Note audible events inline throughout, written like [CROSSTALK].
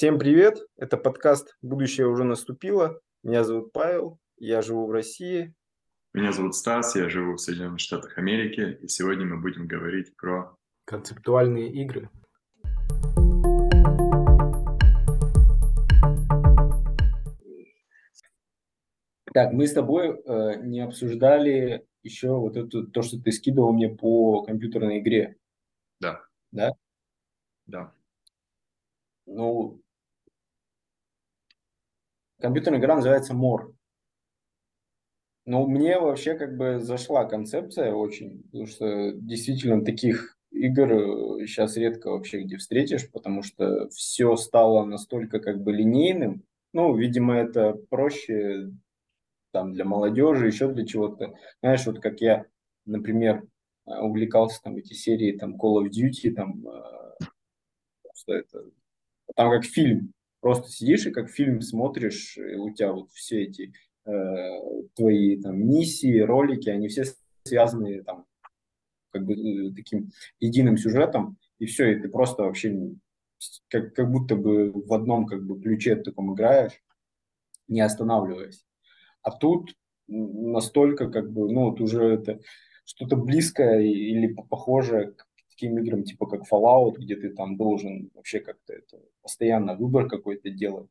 Всем привет! Это подкаст «Будущее уже наступило». Меня зовут Павел, я живу в России. Меня зовут Стас, я живу в Соединенных Штатах Америки, и сегодня мы будем говорить про... Концептуальные игры. Так, мы с тобой э, не обсуждали еще вот это, то, что ты скидывал мне по компьютерной игре. Да. Да? Да. Ну, компьютерная игра называется More. Ну, мне вообще как бы зашла концепция очень, потому что действительно таких игр сейчас э, редко вообще где встретишь, потому что все стало настолько как бы линейным. Ну, видимо, это проще там для молодежи, еще для чего-то. Знаешь, вот как я, например, э, увлекался там эти серии там Call of Duty, там э, что это, там как фильм, просто сидишь и как фильм смотришь, и у тебя вот все эти э, твои там миссии, ролики, они все связаны там как бы э, таким единым сюжетом, и все, и ты просто вообще как, как будто бы в одном как бы ключе таком играешь, не останавливаясь. А тут настолько как бы, ну вот уже это что-то близкое или похожее к таким играм, типа как Fallout, где ты там должен вообще как-то это постоянно выбор какой-то делать.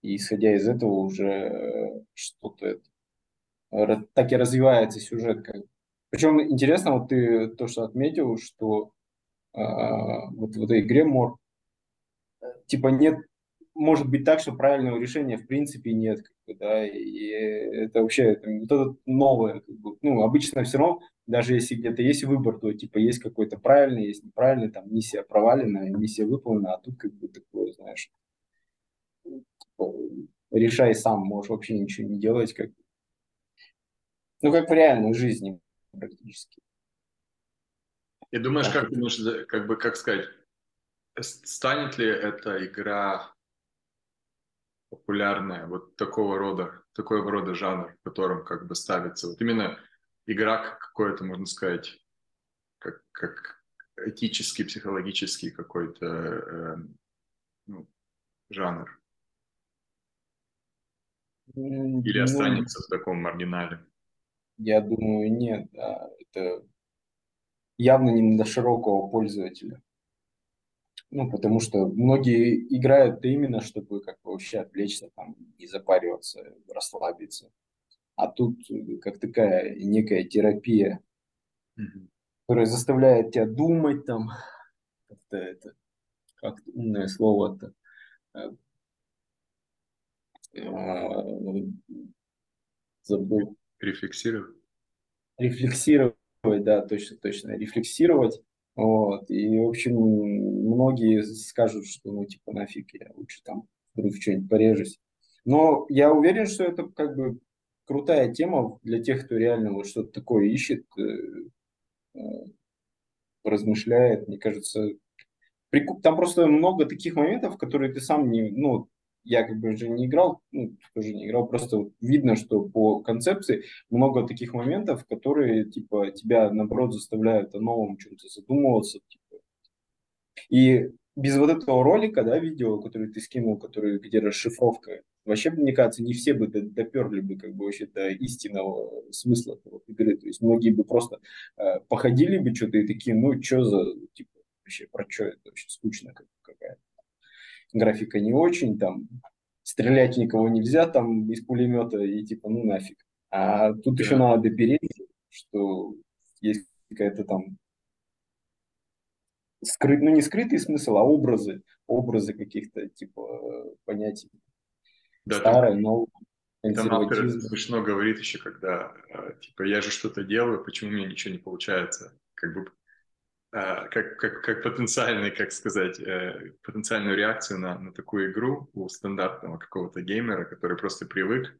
И исходя из этого уже э, что-то это, так и развивается сюжет. Как. Причем интересно, вот ты то, что отметил, что э, вот в этой игре Мор, типа нет, может быть так, что правильного решения в принципе нет, как бы, да, и это вообще это, вот это новое, как бы, ну, обычно все равно, даже если где-то есть выбор, то типа есть какой-то правильный, есть неправильный, там миссия провалена, миссия выполнена, а тут как бы такое, знаешь, решай сам, можешь вообще ничего не делать, как ну, как в реальной жизни практически. И думаешь, как думаешь, как бы, как сказать, станет ли эта игра популярная, вот такого рода, такого рода жанр, в котором как бы ставится, вот именно игра как какой-то, можно сказать, как, как этический, психологический какой-то э, ну, жанр? Или ну, останется в таком маргинале? Я думаю, нет. Да. Это явно не для широкого пользователя. Ну, потому что многие играют именно, чтобы как бы вообще отвлечься, там, не запариваться, расслабиться. А тут э, как такая некая терапия, mm-hmm. которая заставляет тебя думать там, как-то это, как умное слово-то, э, Э, забыл. Рефлексировать. Рефлексировать, да, точно, точно, рефлексировать. Вот. И, в общем, многие скажут, что, ну, типа, нафиг, я лучше там вдруг что-нибудь порежусь. Но я уверен, что это как бы крутая тема для тех, кто реально вот что-то такое ищет, э, э, размышляет. Мне кажется, там просто много таких моментов, которые ты сам не, ну, я как бы же не играл, ну, тоже не играл, просто видно, что по концепции много таких моментов, которые, типа, тебя, наоборот, заставляют о новом чем-то задумываться, типа. И без вот этого ролика, да, видео, который ты скинул, который, где расшифровка, вообще, мне кажется, не все бы доперли бы, как бы, вообще до истинного смысла этого игры. То есть многие бы просто э, походили бы что-то и такие, ну, что за, типа, вообще, про что это вообще скучно какая-то графика не очень, там, стрелять никого нельзя там из пулемета и типа, ну нафиг. А тут да. еще надо допереть, что есть какая-то там скрыт, ну не скрытый смысл, а образы, образы каких-то типа понятий. Да, Старое, новое. Там автор смешно говорит еще, когда э, типа я же что-то делаю, почему у меня ничего не получается? Как бы а, как, как, как потенциальный, как сказать, э, потенциальную реакцию на, на такую игру у стандартного какого-то геймера, который просто привык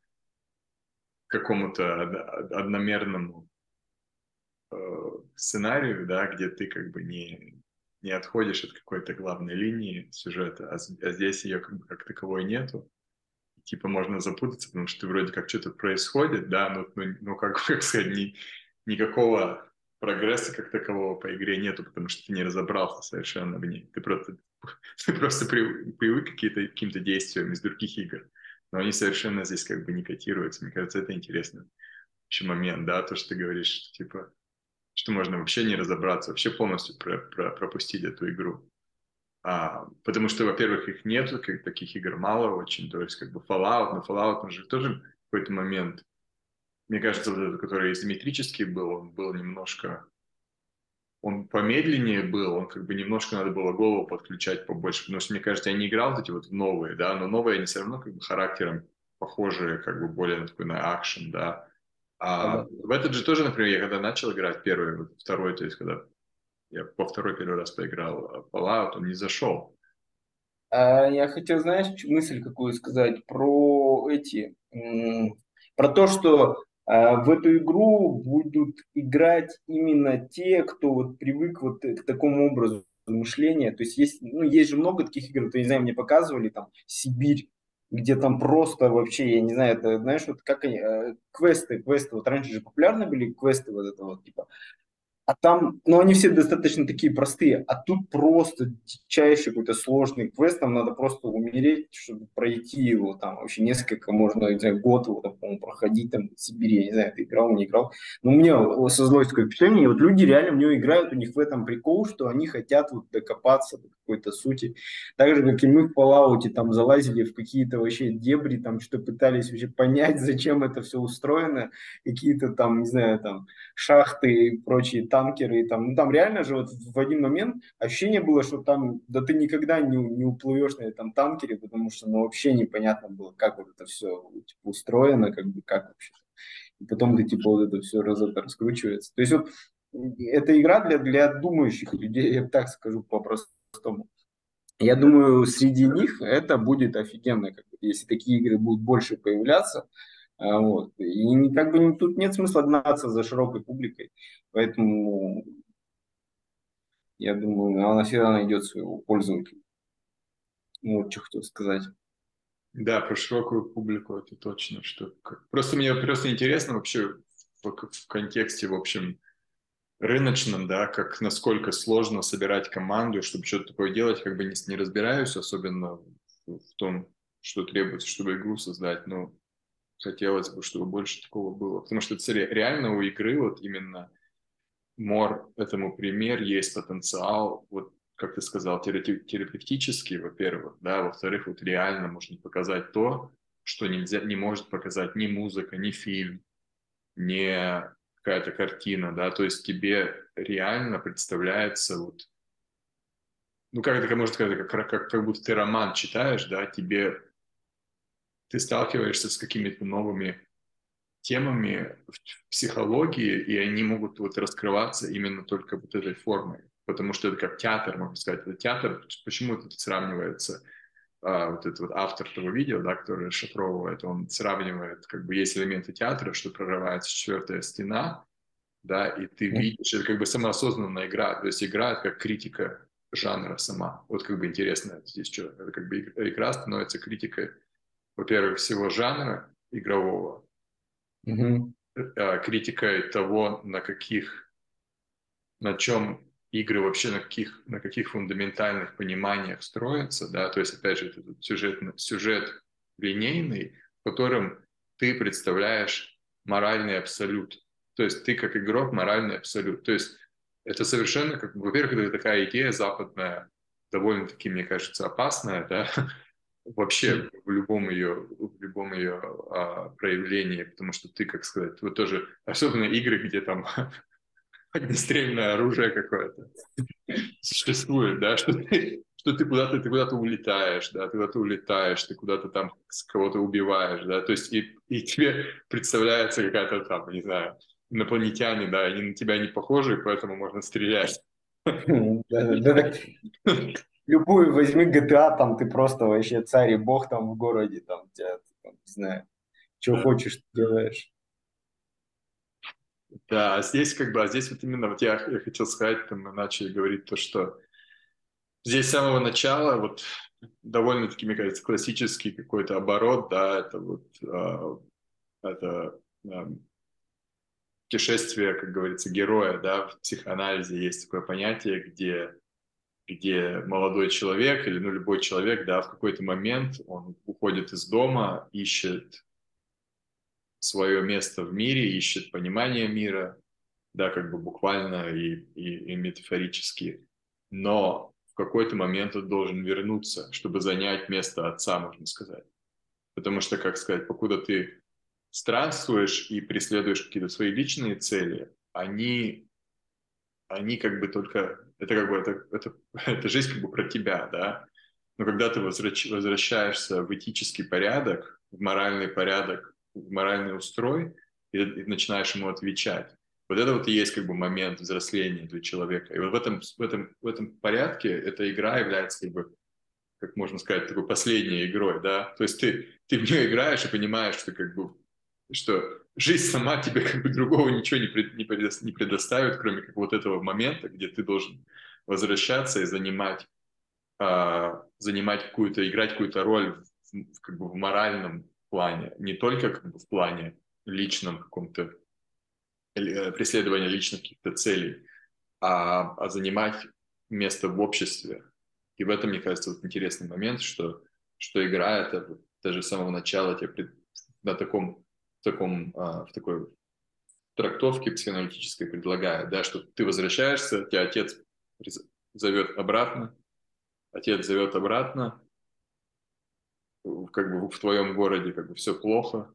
к какому-то одномерному э, сценарию, да, где ты как бы не, не отходишь от какой-то главной линии сюжета, а, а здесь ее как, бы как таковой нету. Типа можно запутаться, потому что вроде как что-то происходит, да, но, ну, ну как, [LAUGHS] как сказать, ни, никакого прогресса как такового по игре нету, потому что ты не разобрался совершенно в ней. Ты просто, [LAUGHS] ты просто привык какие-то, каким-то действиям из других игр, но они совершенно здесь как бы не котируются. Мне кажется, это интересный еще момент, да, то, что ты говоришь, что, типа, что можно вообще не разобраться, вообще полностью про, про, пропустить эту игру. А, потому что, во-первых, их нету, как, таких игр мало очень, то есть как бы Fallout, но Fallout, он же тоже в какой-то момент мне кажется, вот этот, который изометрический был, он был немножко... Он помедленнее был, он как бы немножко надо было голову подключать побольше, потому что, мне кажется, я не играл вот эти вот новые, да, но новые они все равно как бы характером похожие, как бы более на такой на акшен, да. А ага. в этот же тоже, например, я когда начал играть первый, вот второй, то есть когда я по второй первый раз поиграл Fallout, он не зашел. А я хотел, знаешь, мысль какую сказать про эти, про то, что а в эту игру будут играть именно те, кто вот привык вот к такому образу мышления. То есть есть, ну, есть же много таких игр, то, не знаю, мне показывали там Сибирь, где там просто вообще, я не знаю, это, знаешь, вот как они, э, квесты, квесты, вот раньше же популярны были квесты вот этого вот, типа, а там, ну, они все достаточно такие простые, а тут просто дичайший какой-то сложный квест, там надо просто умереть, чтобы пройти его, там вообще несколько, можно, не знаю, год его, там, по проходить, там, в Сибири, я не знаю, ты играл, не играл, но у меня создалось такое впечатление, вот люди реально в него играют, у них в этом прикол, что они хотят вот докопаться до какой-то сути, так же, как и мы в Fallout, там, залазили в какие-то вообще дебри, там, что пытались вообще понять, зачем это все устроено, какие-то там, не знаю, там, шахты и прочие танкеры, и там, ну, там реально же вот в один момент ощущение было, что там, да ты никогда не, не уплывешь на этом танкере, потому что, ну, вообще непонятно было, как вот это все типа, устроено, как бы, как вообще. И потом ты, типа, вот это все раз, это раскручивается. То есть вот это игра для, для думающих людей, я так скажу по-простому. Я думаю, среди них это будет офигенно, если такие игры будут больше появляться, вот. И как бы тут нет смысла гнаться за широкой публикой. Поэтому я думаю, она всегда найдет своего пользователя. Вот что хотел сказать. Да, про широкую публику это точно. Что... Просто мне просто интересно вообще в, контексте, в общем, рыночном, да, как насколько сложно собирать команду, чтобы что-то такое делать, как бы не, не разбираюсь, особенно в том, что требуется, чтобы игру создать, но хотелось бы, чтобы больше такого было. Потому что реально у игры вот именно мор этому пример, есть потенциал, вот как ты сказал, терапевтический, во-первых, да, во-вторых, вот реально можно показать то, что нельзя, не может показать ни музыка, ни фильм, ни какая-то картина, да, то есть тебе реально представляется вот, ну как это можно сказать, как, как, как будто ты роман читаешь, да, тебе ты сталкиваешься с какими-то новыми темами в психологии, и они могут вот раскрываться именно только вот этой формой, потому что это как театр, можно сказать, это театр, почему это сравнивается, а, вот этот вот автор того видео, да, который расшифровывает, он сравнивает, как бы есть элементы театра, что прорывается четвертая стена, да, и ты видишь, это как бы самоосознанная игра, то есть игра это как критика жанра сама. Вот как бы интересно здесь что, это как бы игра становится критикой во-первых, всего жанра игрового, угу. критикой того, на каких, на чем игры вообще на каких, на каких фундаментальных пониманиях строятся, да, то есть, опять же, этот сюжет, сюжет линейный, в котором ты представляешь моральный абсолют. То есть ты как игрок моральный абсолют. То есть это совершенно, как, во-первых, это такая идея западная, довольно-таки, мне кажется, опасная, да, [LAUGHS] вообще в любом ее, в любом ее а, проявлении, потому что ты, как сказать, вот тоже, особенно игры, где там [LAUGHS] огнестрельное оружие какое-то [LAUGHS] существует, да, что ты, что ты куда-то, ты куда-то улетаешь, да, ты куда-то улетаешь, ты куда-то там кого-то убиваешь, да, то есть и, и тебе представляется какая-то там, не знаю, инопланетяне, да, они на тебя не похожи, поэтому можно стрелять. [LAUGHS] любую возьми GTA, там ты просто вообще царь и бог там в городе, там тебя, там, не знаю, что хочешь, делаешь. Да, а здесь как бы, а здесь вот именно, вот я, я хотел сказать, там мы начали говорить то, что здесь с самого начала вот довольно-таки, мне кажется, классический какой-то оборот, да, это вот, э, это э, путешествие, как говорится, героя, да, в психоанализе есть такое понятие, где, где молодой человек или, ну, любой человек, да, в какой-то момент он уходит из дома, ищет свое место в мире, ищет понимание мира, да, как бы буквально и, и, и метафорически, но в какой-то момент он должен вернуться, чтобы занять место отца, можно сказать. Потому что, как сказать, покуда ты странствуешь и преследуешь какие-то свои личные цели, они, они как бы только, это как бы, это, это, [LAUGHS] это жизнь как бы про тебя, да, но когда ты возвращ, возвращаешься в этический порядок, в моральный порядок, в моральный устрой, и, и начинаешь ему отвечать, вот это вот и есть как бы момент взросления для человека. И вот в этом, в этом, в этом порядке эта игра является как бы, как можно сказать, такой последней игрой, да. То есть ты, ты в нее играешь и понимаешь, что как бы что жизнь сама тебе как бы другого ничего не, пред, не, предо, не предоставит, кроме как вот этого момента, где ты должен возвращаться и занимать, а, занимать какую-то, играть какую-то роль в, в, как бы в моральном плане, не только как бы в плане личном каком-то Э, преследования личных каких-то целей, а, а занимать место в обществе. И в этом, мне кажется, вот интересный момент, что, что игра это даже с самого начала тебе пред, на таком, в, таком, а, в такой трактовке психоаналитической предлагает, да, что ты возвращаешься, тебя отец зовет обратно, отец зовет обратно, как бы в твоем городе как бы все плохо,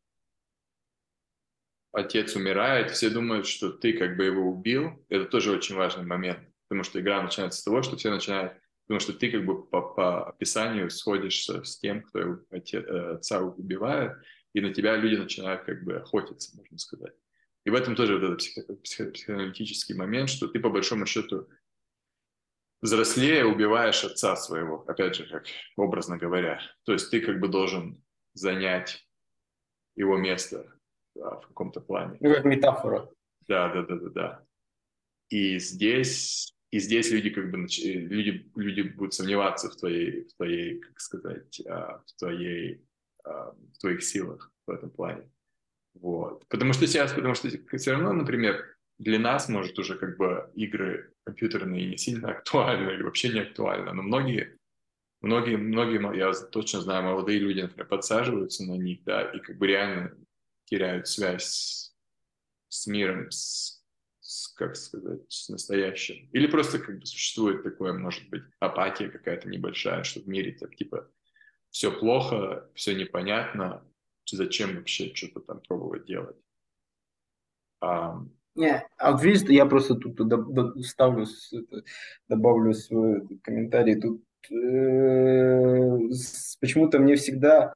отец умирает, все думают, что ты как бы его убил. Это тоже очень важный момент, потому что игра начинается с того, что все начинают, потому что ты как бы по, по описанию сходишься с тем, кто отец, э, отца убивает, и на тебя люди начинают как бы охотиться, можно сказать. И в этом тоже вот этот психо, психо, психоаналитический момент, что ты по большому счету взрослее убиваешь отца своего, опять же, как образно говоря. То есть ты как бы должен занять его место да, в каком-то плане. Ну, как метафора. Да, да, да, да, да. И здесь, и здесь люди как бы люди, люди будут сомневаться в твоей, в твоей, как сказать, а, в твоей, в твоих силах в этом плане. Вот. Потому что сейчас, потому что все равно, например, для нас, может, уже как бы игры компьютерные не сильно [LAUGHS] актуальны или вообще не актуальны, но многие, многие, многие, я точно знаю, молодые люди, например, подсаживаются на них, да, и как бы реально теряют связь с миром, с, с, как сказать, с настоящим. Или просто как бы существует такое, может быть, апатия какая-то небольшая, что в мире типа все плохо, все непонятно, зачем вообще что-то там пробовать делать. Не, а вот видишь, я просто тут ставлю, добавлю свой комментарий. Тут э, почему-то мне всегда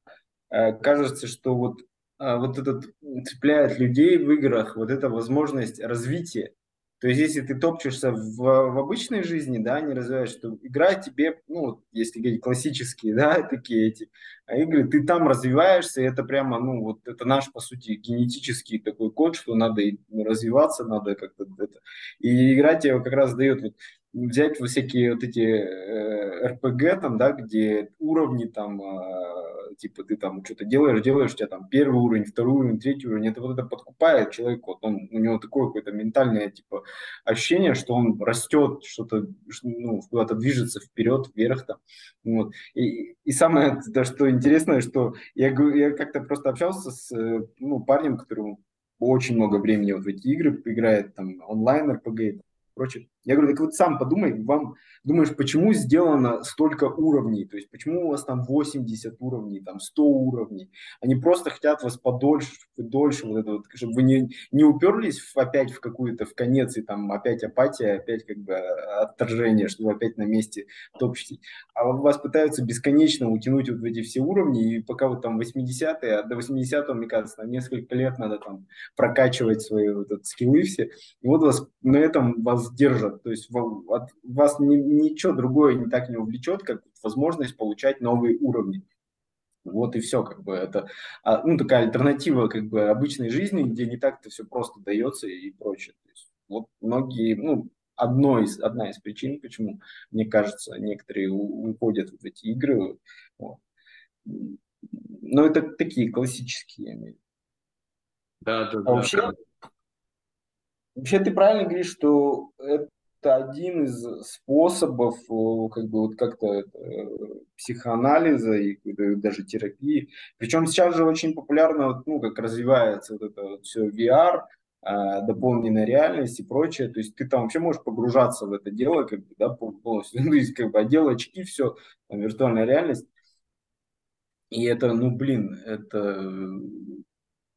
э, кажется, что вот а, вот этот цепляет людей в играх, вот эта возможность развития. То есть, если ты топчешься в, в обычной жизни, да, не развиваешь, что игра тебе, ну, если говорить классические, [LAUGHS] да, такие эти а игры, ты там развиваешься, и это прямо, ну, вот это наш, по сути, генетический такой код, что надо развиваться, надо как-то это. И игра тебе как раз дает вот взять вот всякие вот эти э, РПГ там, да, где уровни там э, типа ты там что-то делаешь, делаешь, у тебя там первый уровень, второй уровень, третий уровень, это вот это подкупает человека, вот он, у него такое какое-то ментальное типа ощущение, что он растет, что-то, ну, куда-то движется вперед, вверх там, вот. И, и самое, то, что интересное, что я, я как-то просто общался с ну, парнем, который очень много времени вот в эти игры играет, там, онлайн РПГ, прочее. Я говорю, так вот сам подумай, вам думаешь, почему сделано столько уровней, то есть почему у вас там 80 уровней, там 100 уровней, они просто хотят вас подольше, дольше, вот это вот, чтобы вы не, не уперлись в, опять в какую-то, в конец, и там опять апатия, опять как бы отторжение, чтобы опять на месте топчете. А вас пытаются бесконечно утянуть вот в эти все уровни, и пока вот там 80-е, а до 80-го, мне кажется, там несколько лет надо там прокачивать свои вот этот скиллы все, и вот вас на этом вас держат, то есть вас ни, ничего другое не так не увлечет, как возможность получать новые уровни. Вот и все, как бы это, а, ну, такая альтернатива, как бы, обычной жизни, где не так-то все просто дается и прочее. То есть, вот многие, ну, одно из, одна из причин, почему, мне кажется, некоторые уходят в эти игры. Вот. Но это такие классические. Да, да, а да. Вообще, Вообще ты правильно говоришь, что это один из способов как бы вот как-то э, психоанализа и даже терапии. Причем сейчас же очень популярно, ну, как развивается вот это вот все VR, а, дополненная реальность и прочее. То есть ты там вообще можешь погружаться в это дело, как бы, да, полностью. [LAUGHS] Ну, есть, как бы, одел очки, все, там, виртуальная реальность. И это, ну, блин, это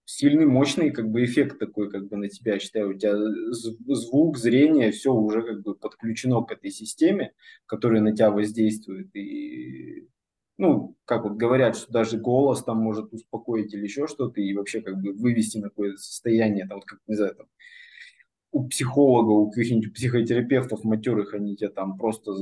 сильный, мощный как бы эффект такой как бы на тебя, я считаю, у тебя звук, зрение, все уже как бы подключено к этой системе, которая на тебя воздействует. И, ну, как вот говорят, что даже голос там может успокоить или еще что-то, и вообще как бы вывести на какое-то состояние, там, вот как, не знаю, там, у психолога, у каких-нибудь психотерапевтов матерых, они тебя там просто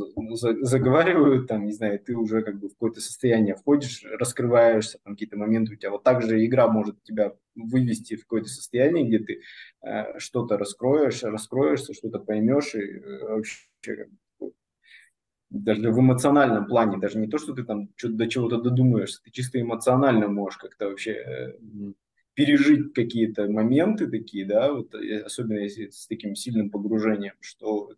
заговаривают, там, не знаю, ты уже как бы в какое-то состояние входишь, раскрываешься, там какие-то моменты у тебя. Вот так же игра может тебя вывести в какое-то состояние, где ты э, что-то раскроешь, раскроешься, что-то поймешь, и э, вообще даже в эмоциональном плане, даже не то, что ты там что-то до чего-то додумаешься, ты чисто эмоционально можешь как-то вообще э, пережить какие-то моменты такие, да, вот, э, особенно если с таким сильным погружением, что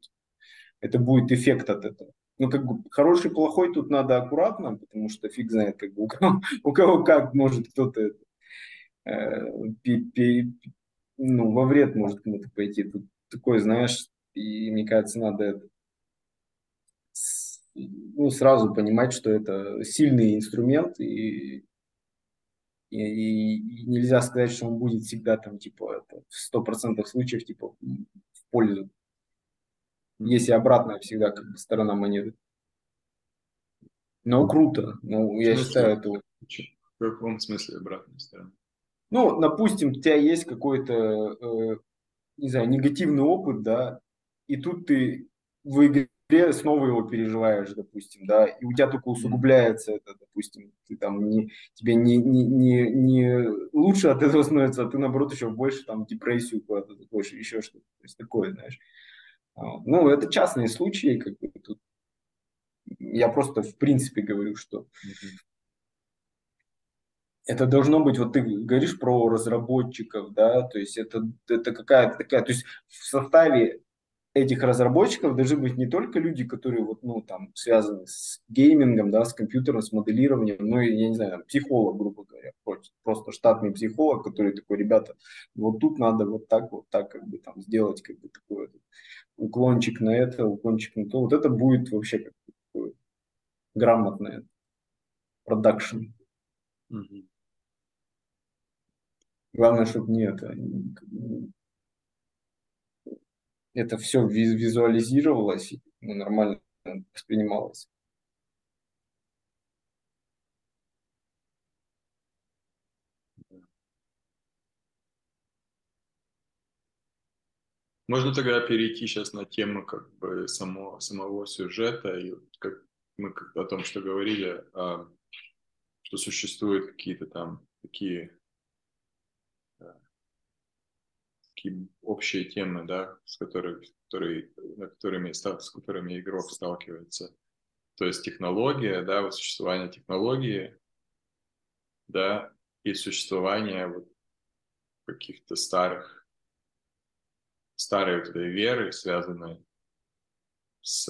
это будет эффект от этого. Ну, как бы хороший, плохой тут надо аккуратно, потому что фиг знает, как бы у кого, у кого как может кто-то э, пи, пи, ну, во вред может кому-то пойти. Тут такой, знаешь, и мне кажется, надо это, ну, сразу понимать, что это сильный инструмент, и и, и нельзя сказать, что он будет всегда там, типа, это, в сто процентов случаев, типа, в пользу. Есть и обратная всегда как бы сторона монеты. Но круто. Ну, я считаю, это... В каком смысле обратная сторона? Ну, допустим, у тебя есть какой-то, э, не знаю, негативный опыт, да, и тут ты в игре снова его переживаешь, допустим, да, и у тебя только усугубляется это, допустим, ты там не, тебе не, не, не, не лучше от этого становится, а ты, наоборот, еще больше там депрессию куда-то заходишь, еще что-то, то есть такое, знаешь. А, ну, это частные случаи, как бы тут я просто в принципе говорю, что это должно быть, вот ты говоришь про разработчиков, да, то есть это, это какая-то такая, то есть в составе этих разработчиков должны быть не только люди, которые вот, ну, там, связаны с геймингом, да, с компьютером, с моделированием, ну, и, я не знаю, там, психолог, грубо говоря, просто штатный психолог, который такой, ребята, вот тут надо вот так, вот так, как бы, там, сделать, как бы, такой уклончик на это, уклончик на то, вот это будет вообще как бы грамотное продакшн. Mm-hmm. Главное, чтобы не это, это все визуализировалось и ну, нормально воспринималось. Можно тогда перейти сейчас на тему как бы само, самого сюжета и как мы о том, что говорили, а, что существуют какие-то там такие такие общие темы, да, с которыми, которые, которыми, с которыми игрок сталкивается. То есть технология, да, вот существование технологии, да, и существование вот каких-то старых, старой вот этой веры, связанной с,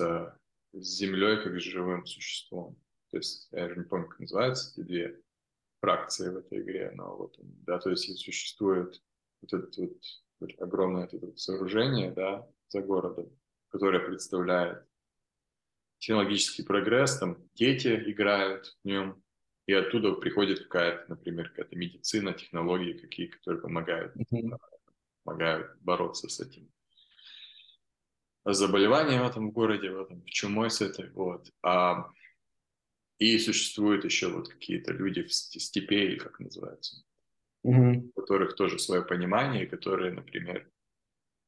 с Землей как с живым существом. То есть, я же не помню, как называются эти две фракции в этой игре, но вот, да, то есть существует вот этот вот огромное это сооружение да, за городом, которое представляет технологический прогресс, там дети играют в нем, и оттуда приходит какая-то, например, какая-то медицина, технологии какие, которые помогают, mm-hmm. помогают бороться с этим заболеванием в этом городе, в этом чумой с этой, вот. А, и существуют еще вот какие-то люди в степи, как называется, угу. у которых тоже свое понимание, которые, например,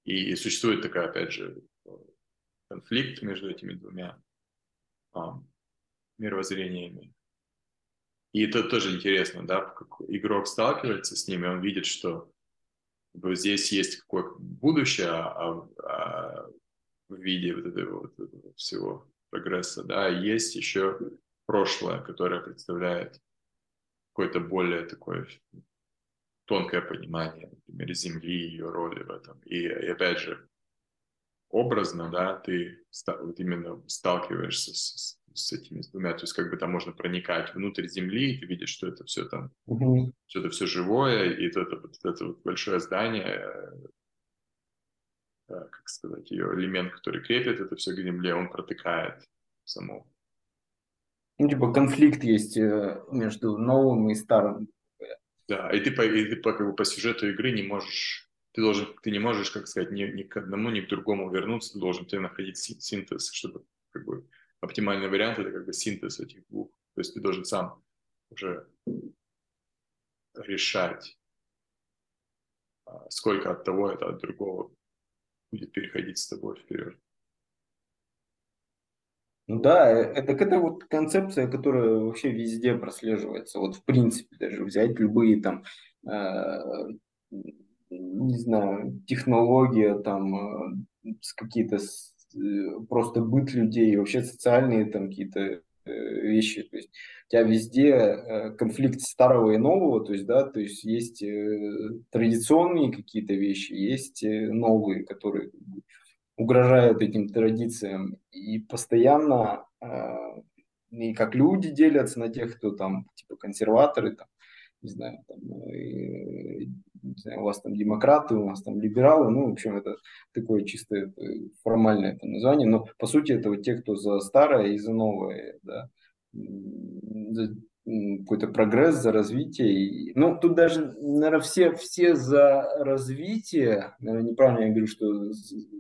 и существует такая, опять же, конфликт между этими двумя а, мировоззрениями. И это тоже интересно, да, как игрок сталкивается с ними, он видит, что здесь есть какое будущее а, а, в виде вот этого, вот этого всего прогресса, да, есть еще прошлое, которое представляет какое-то более такое тонкое понимание, например, Земли, ее роли в этом. И, и опять же, образно, да, ты вот именно сталкиваешься с, с этими двумя, то есть как бы там можно проникать внутрь Земли, и ты видишь, что это все там, угу. что это все живое, и это, это, вот, это вот большое здание, э, как сказать, ее элемент, который крепит это все к Земле, он протыкает само. Ну, типа конфликт есть э, между новым и старым. Да, и ты по, и ты по, как бы, по сюжету игры не можешь, ты должен, ты не можешь, как сказать, ни, ни к одному, ни к другому вернуться, ты должен ты находить синтез, чтобы как бы оптимальный вариант это как бы синтез этих двух. То есть ты должен сам уже решать, а, сколько от того это от другого будет переходить с тобой вперед. Ну да, э, это, это вот концепция, которая вообще везде прослеживается. Вот в принципе даже взять любые там, э, не знаю, технологии, там э, какие-то э, просто быт людей, вообще социальные там какие-то э, вещи. То есть у тебя везде э, конфликт старого и нового, то есть, да, то есть есть традиционные какие-то вещи, есть новые, которые угрожают этим традициям. И постоянно э, и как люди делятся на тех, кто там типа консерваторы, там, не знаю, там, э, не знаю, у вас там демократы, у нас там либералы, ну, в общем, это такое чисто это, формальное это название, но по сути это вот те, кто за старое и за новое, да, какой-то прогресс, за развитие. Ну, тут даже, наверное, все, все за развитие, наверное, неправильно я говорю, что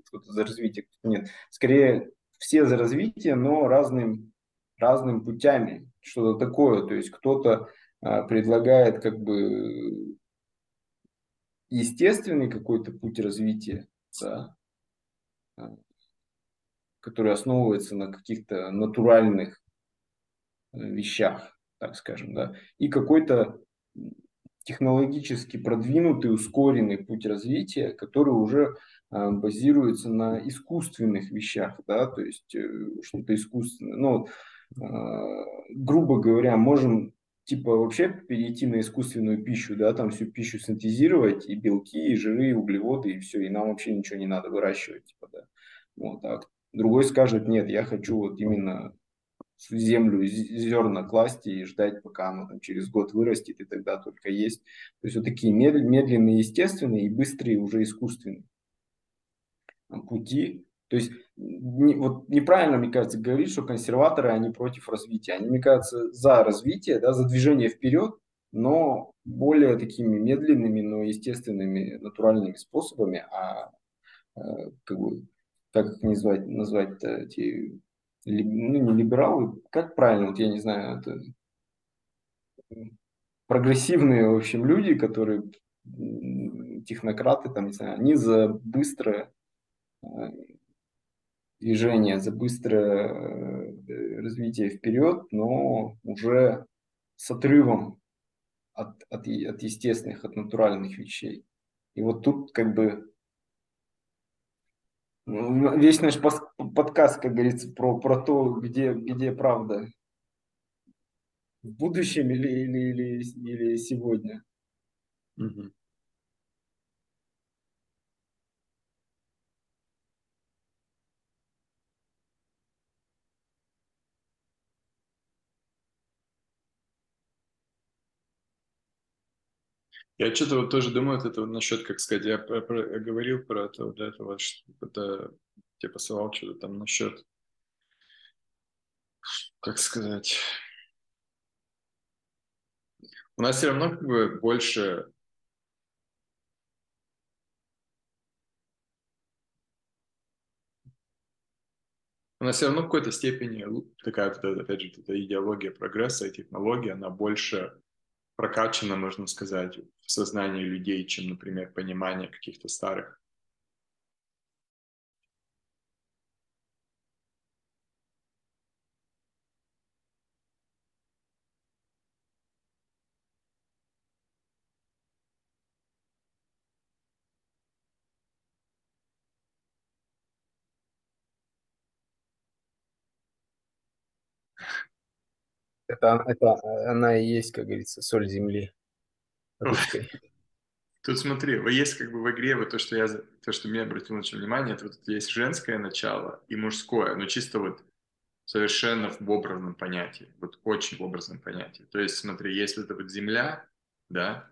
кто-то за развитие, кто нет. Скорее, все за развитие, но разным, разным путями. Что-то такое. То есть кто-то а, предлагает как бы естественный какой-то путь развития, да, а, который основывается на каких-то натуральных э, вещах так скажем, да, и какой-то технологически продвинутый, ускоренный путь развития, который уже э, базируется на искусственных вещах, да, то есть э, что-то искусственное. Ну, э, грубо говоря, можем типа вообще перейти на искусственную пищу, да, там всю пищу синтезировать, и белки, и жиры, и углеводы, и все, и нам вообще ничего не надо выращивать, типа, да. Вот, а другой скажет, нет, я хочу вот именно в землю зерна класть и ждать, пока оно там через год вырастет, и тогда только есть. То есть вот такие медленные, естественные и быстрые уже искусственные пути. То есть не, вот неправильно, мне кажется, говорить, что консерваторы, они против развития. Они, мне кажется, за развитие, да, за движение вперед, но более такими медленными, но естественными, натуральными способами, а э, как бы, как их назвать, назвать эти ну, не либералы, как правильно, вот я не знаю, это прогрессивные, в общем, люди, которые технократы, там, не знаю, они за быстрое э, движение, за быстрое э, развитие вперед, но уже с отрывом от, от, от естественных, от натуральных вещей. И вот тут как бы весь наш подкаст, как говорится, про, про то, где, где правда. В будущем или, или, или, или сегодня. Угу. Я что-то вот тоже думаю, вот это вот насчет, как сказать, я, про, про, я говорил про это, вот этого, что это, тебе посылал что-то там насчет, как сказать, у нас все равно как бы больше у нас все равно в какой-то степени такая, опять же, эта идеология прогресса и технологии, она больше прокачано, можно сказать, в сознании людей, чем, например, понимание каких-то старых. Это, это она и есть, как говорится, соль земли русской. [LAUGHS] Тут смотри, есть как бы в игре вот то, что я, то, что мне обратило на внимание, это вот есть женское начало и мужское, но чисто вот совершенно в образном понятии, вот очень в образном понятии. То есть смотри, если это вот земля, да,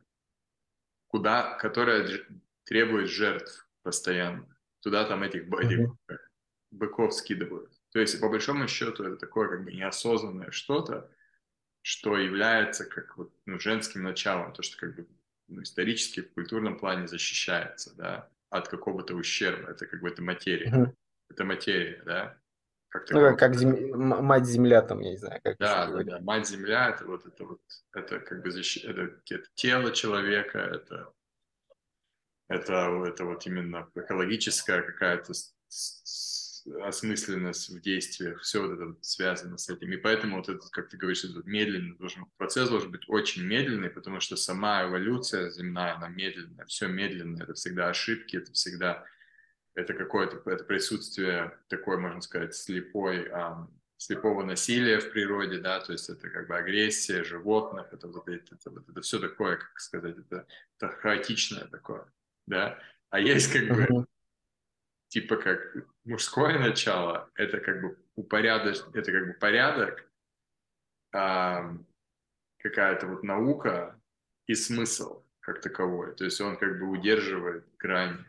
куда, которая требует жертв постоянно, туда там этих, этих uh-huh. быков скидывают. То есть, по большому счету, это такое как бы неосознанное что-то, что является как вот, ну, женским началом, то, что как бы ну, исторически в культурном плане защищается, да, от какого-то ущерба. Это как бы это материя. Uh-huh. Это материя, да. Как ну, как, как зем... мать земля там, я не знаю, как да, да, да, мать земля, это вот это вот, это как бы защ... это, это тело человека, это это, это вот именно экологическая какая-то осмысленность в действиях, все вот это связано с этим. И поэтому вот этот, как ты говоришь, этот медленный должен, процесс должен быть очень медленный, потому что сама эволюция земная, она медленная, все медленно, это всегда ошибки, это всегда, это какое-то это присутствие такое, можно сказать, слепой, а, слепого насилия в природе, да, то есть это как бы агрессия животных, это вот это, это, это, это все такое, как сказать, это, это хаотичное такое, да, а есть как бы типа как мужское начало, это как бы упорядоч... это как бы порядок, а, какая-то вот наука и смысл как таковой. То есть он как бы удерживает грани.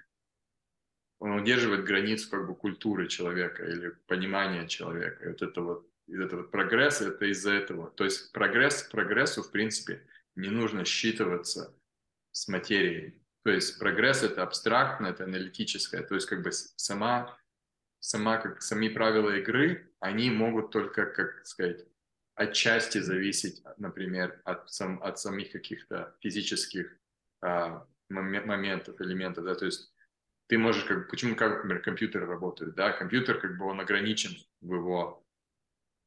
Он удерживает границу как бы культуры человека или понимания человека. И вот это вот, и это вот прогресс, это из-за этого. То есть прогресс, прогрессу, в принципе, не нужно считываться с материей. То есть прогресс это абстрактно, это аналитическое. То есть как бы сама сама, как сами правила игры, они могут только, как сказать, отчасти зависеть, например, от, сам, от самих каких-то физических а, моментов, элементов, да, то есть ты можешь, как, почему, как, например, компьютер работает, да, компьютер, как бы, он ограничен в его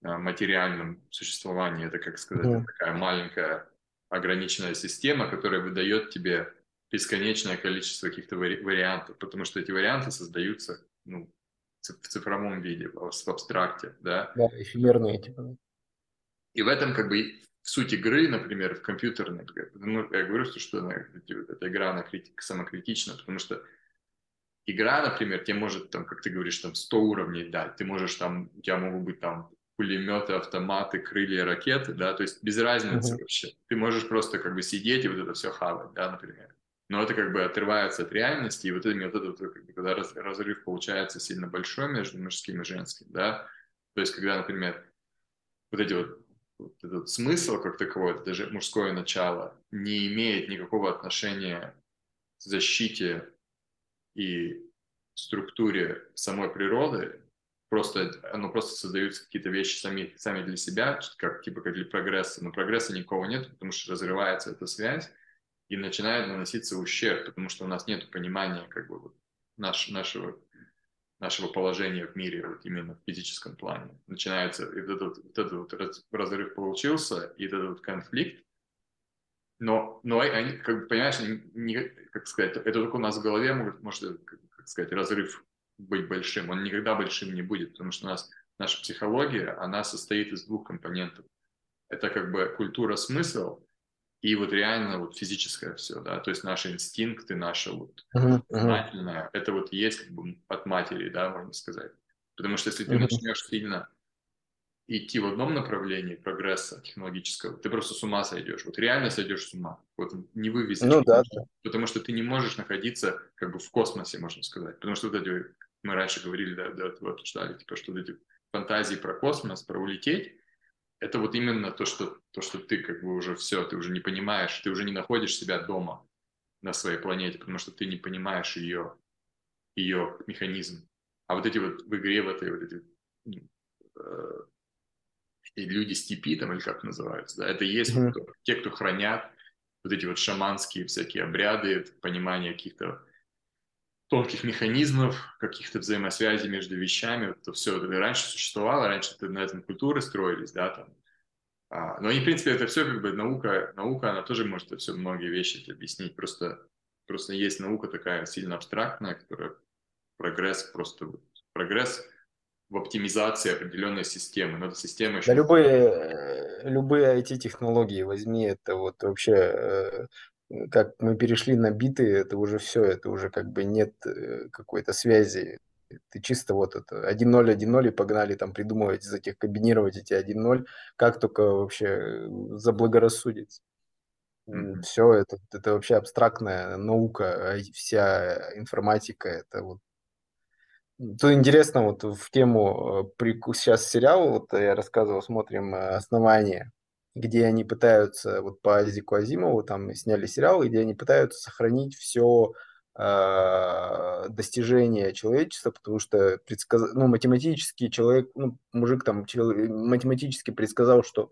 а, материальном существовании, это, как сказать, mm. такая маленькая ограниченная система, которая выдает тебе бесконечное количество каких-то вари- вариантов, потому что эти варианты создаются, ну, в цифровом виде, в абстракте, да. Да, эфемерные типа. И в этом как бы суть игры, например, в компьютерной, ну, я говорю, что она, эта игра, она критика, самокритична, потому что игра, например, тебе может, там, как ты говоришь, там 100 уровней дать, ты можешь там, у тебя могут быть там пулеметы, автоматы, крылья, ракеты, да, то есть без разницы uh-huh. вообще. Ты можешь просто как бы сидеть и вот это все хавать, да, например но это как бы отрывается от реальности, и вот это, вот это как бы, когда разрыв получается сильно большой между мужским и женским, да, то есть когда, например, вот эти вот, вот этот смысл как таковой, это даже мужское начало, не имеет никакого отношения к защите и структуре самой природы, просто оно просто создаются какие-то вещи сами, сами для себя, как типа как для прогресса, но прогресса никого нет, потому что разрывается эта связь, и начинает наноситься ущерб, потому что у нас нет понимания как бы вот наш, нашего, нашего положения в мире вот именно в физическом плане. Начинается, и вот этот, вот этот вот разрыв получился, и этот вот конфликт, но, но они, как бы, понимаешь, не, как сказать, это только у нас в голове может, может как сказать, разрыв быть большим. Он никогда большим не будет, потому что у нас наша психология, она состоит из двух компонентов. Это как бы культура смысл и вот реально вот физическое все, да, то есть наши инстинкты, наше вот uh-huh, uh-huh. это вот есть как бы от матери, да, можно сказать. Потому что если ты uh-huh. начнешь сильно идти в одном направлении прогресса технологического, ты просто с ума сойдешь. Вот реально сойдешь с ума. Вот не вывезешь. Ну да. Потому что ты не можешь находиться как бы в космосе, можно сказать. Потому что вот эти, мы раньше говорили, да, да вот читали, типа, что вот эти фантазии про космос, про улететь, это вот именно то, что, то, что ты как бы уже все, ты уже не понимаешь, ты уже не находишь себя дома на своей планете, потому что ты не понимаешь ее, ее механизм. А вот эти вот в игре, в этой вот эти э, люди степи, там, или как называются, да, это есть mm-hmm. те, кто хранят вот эти вот шаманские всякие обряды, понимание каких-то тонких механизмов, каких-то взаимосвязей между вещами. Это все это раньше существовало, раньше это на этом культуры строились, да, там. А, но и, в принципе, это все как бы наука, наука, она тоже может это все многие вещи объяснить. Просто, просто есть наука такая сильно абстрактная, которая прогресс просто, прогресс в оптимизации определенной системы. Но эта система еще... Да любые, любые IT-технологии возьми, это вот вообще э, как мы перешли на биты, это уже все, это уже как бы нет э, какой-то связи. Ты чисто вот это 1-0, 1-0 и погнали там придумывать из этих, комбинировать эти 1-0, как только вообще э, заблагорассудится. Mm-hmm. Все это, это вообще абстрактная наука, а вся информатика, это вот Тут интересно, вот в тему э, сейчас сериал, вот я рассказывал, смотрим «Основание», где они пытаются, вот по Азику Азимову, там сняли сериал, где они пытаются сохранить все а, достижения человечества, потому что предсказ... ну, математический человек, ну, мужик там человек, математически предсказал, что